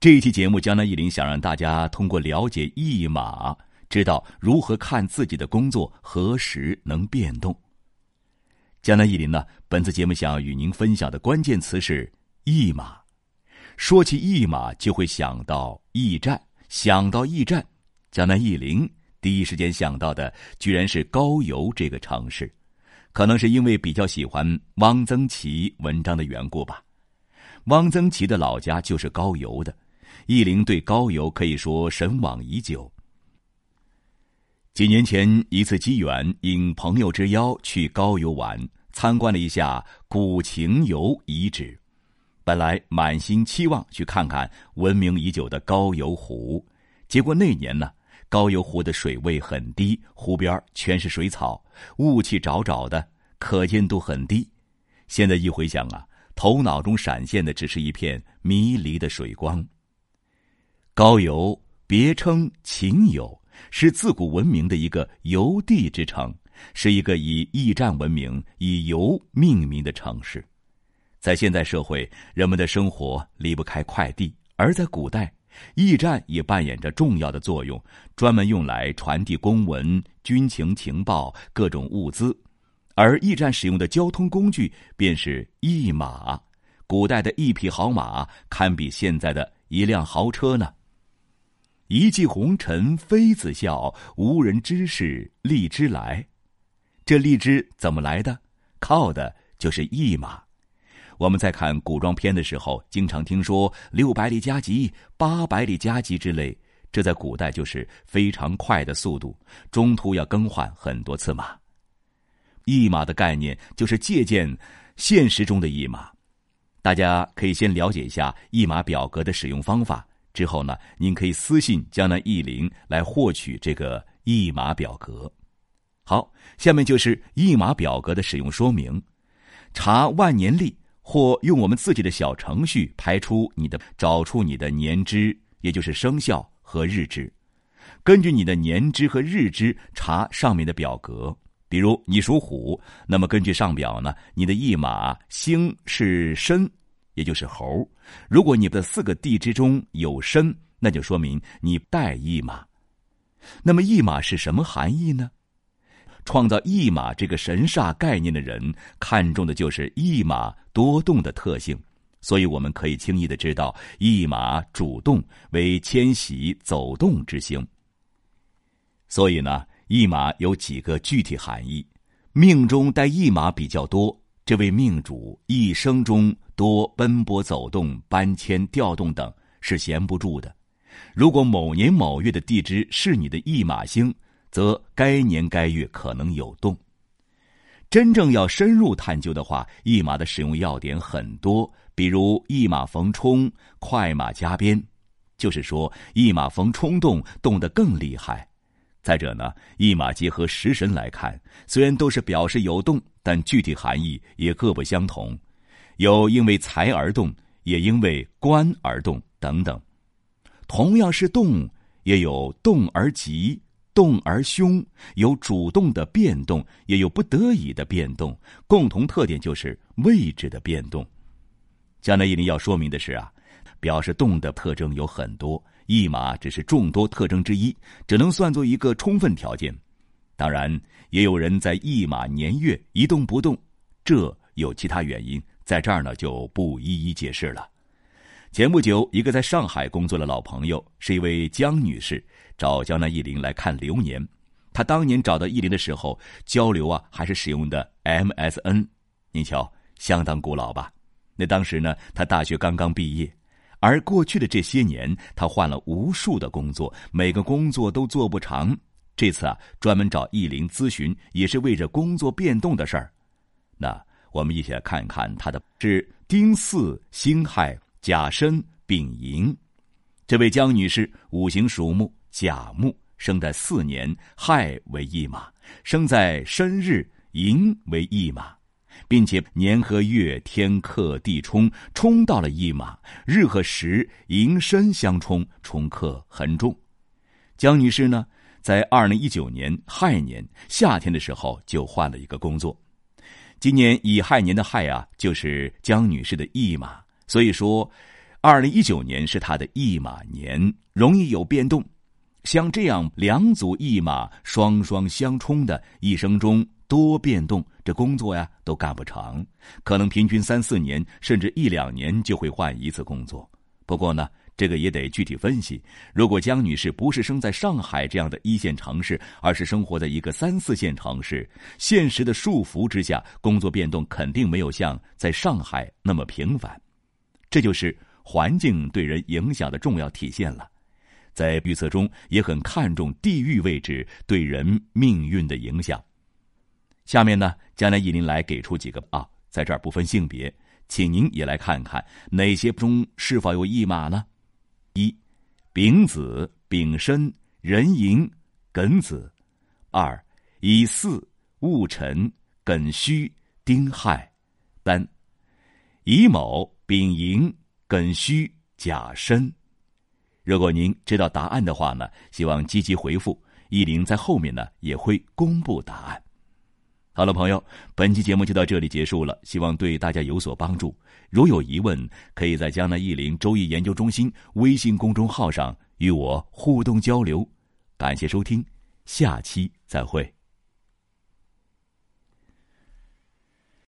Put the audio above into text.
这一期节目，江南一林想让大家通过了解驿马，知道如何看自己的工作何时能变动。江南一林呢，本次节目想要与您分享的关键词是驿马。说起驿马，就会想到驿站，想到驿站，江南一林第一时间想到的居然是高邮这个城市，可能是因为比较喜欢汪曾祺文章的缘故吧。汪曾祺的老家就是高邮的。易林对高邮可以说神往已久。几年前一次机缘，应朋友之邀去高邮玩，参观了一下古秦邮遗址。本来满心期望去看看闻名已久的高邮湖，结果那年呢，高邮湖的水位很低，湖边全是水草，雾气沼沼的，可见度很低。现在一回想啊，头脑中闪现的只是一片迷离的水光。高邮别称秦邮，是自古闻名的一个邮地之城，是一个以驿站闻名、以邮命名的城市。在现代社会，人们的生活离不开快递，而在古代，驿站也扮演着重要的作用，专门用来传递公文、军情情报、各种物资。而驿站使用的交通工具便是驿马，古代的一匹好马堪比现在的一辆豪车呢。一骑红尘妃子笑，无人知是荔枝来。这荔枝怎么来的？靠的就是驿马。我们在看古装片的时候，经常听说六百里加急、八百里加急之类，这在古代就是非常快的速度，中途要更换很多次马。驿马的概念就是借鉴现实中的驿马，大家可以先了解一下驿马表格的使用方法。之后呢，您可以私信江南易林来获取这个易马表格。好，下面就是易马表格的使用说明：查万年历，或用我们自己的小程序排出你的，找出你的年支，也就是生肖和日支。根据你的年支和日支查上面的表格。比如你属虎，那么根据上表呢，你的驿马星是申。也就是猴，如果你的四个地支中有申，那就说明你带驿马。那么驿马是什么含义呢？创造驿马这个神煞概念的人，看重的就是驿马多动的特性，所以我们可以轻易的知道，驿马主动为迁徙走动之星。所以呢，驿马有几个具体含义：命中带驿马比较多。这位命主一生中多奔波走动、搬迁调动等，是闲不住的。如果某年某月的地支是你的驿马星，则该年该月可能有动。真正要深入探究的话，驿马的使用要点很多，比如驿马逢冲、快马加鞭，就是说驿马逢冲动，动得更厉害。再者呢，驿马结合食神来看，虽然都是表示有动，但具体含义也各不相同，有因为财而动，也因为官而动等等。同样是动，也有动而急、动而凶，有主动的变动，也有不得已的变动。共同特点就是位置的变动。江南一林要说明的是啊，表示动的特征有很多。驿马只是众多特征之一，只能算作一个充分条件。当然，也有人在驿马年月一动不动，这有其他原因，在这儿呢就不一一解释了。前不久，一个在上海工作的老朋友，是一位江女士，找江南易林来看流年。她当年找到易林的时候，交流啊还是使用的 MSN，您瞧，相当古老吧？那当时呢，她大学刚刚毕业。而过去的这些年，她换了无数的工作，每个工作都做不长。这次啊，专门找易林咨询，也是为着工作变动的事儿。那我们一起来看一看他的是丁巳辛亥甲申丙寅。这位江女士五行属木，甲木，生在巳年，亥为驿马；生在申日，寅为驿马。并且年和月天克地冲，冲到了驿马；日和时寅申相冲，冲克很重。江女士呢，在二零一九年亥年夏天的时候就换了一个工作。今年乙亥年的亥啊，就是江女士的驿马。所以说，二零一九年是她的驿马年，容易有变动。像这样两组驿马双双相冲的一生中多变动，这工作呀都干不长，可能平均三四年甚至一两年就会换一次工作。不过呢，这个也得具体分析。如果江女士不是生在上海这样的一线城市，而是生活在一个三四线城市，现实的束缚之下，工作变动肯定没有像在上海那么频繁。这就是环境对人影响的重要体现了。在预测中也很看重地域位置对人命运的影响。下面呢，江南一林来给出几个啊，在这儿不分性别，请您也来看看哪些中是否有驿马呢？一，丙子、丙申、壬寅、庚子；二，乙巳、戊辰、庚戌、丁亥；三，乙卯、丙寅、庚戌、甲申。如果您知道答案的话呢，希望积极回复，依林在后面呢也会公布答案。好了，朋友，本期节目就到这里结束了，希望对大家有所帮助。如有疑问，可以在江南易林周易研究中心微信公众号上与我互动交流。感谢收听，下期再会。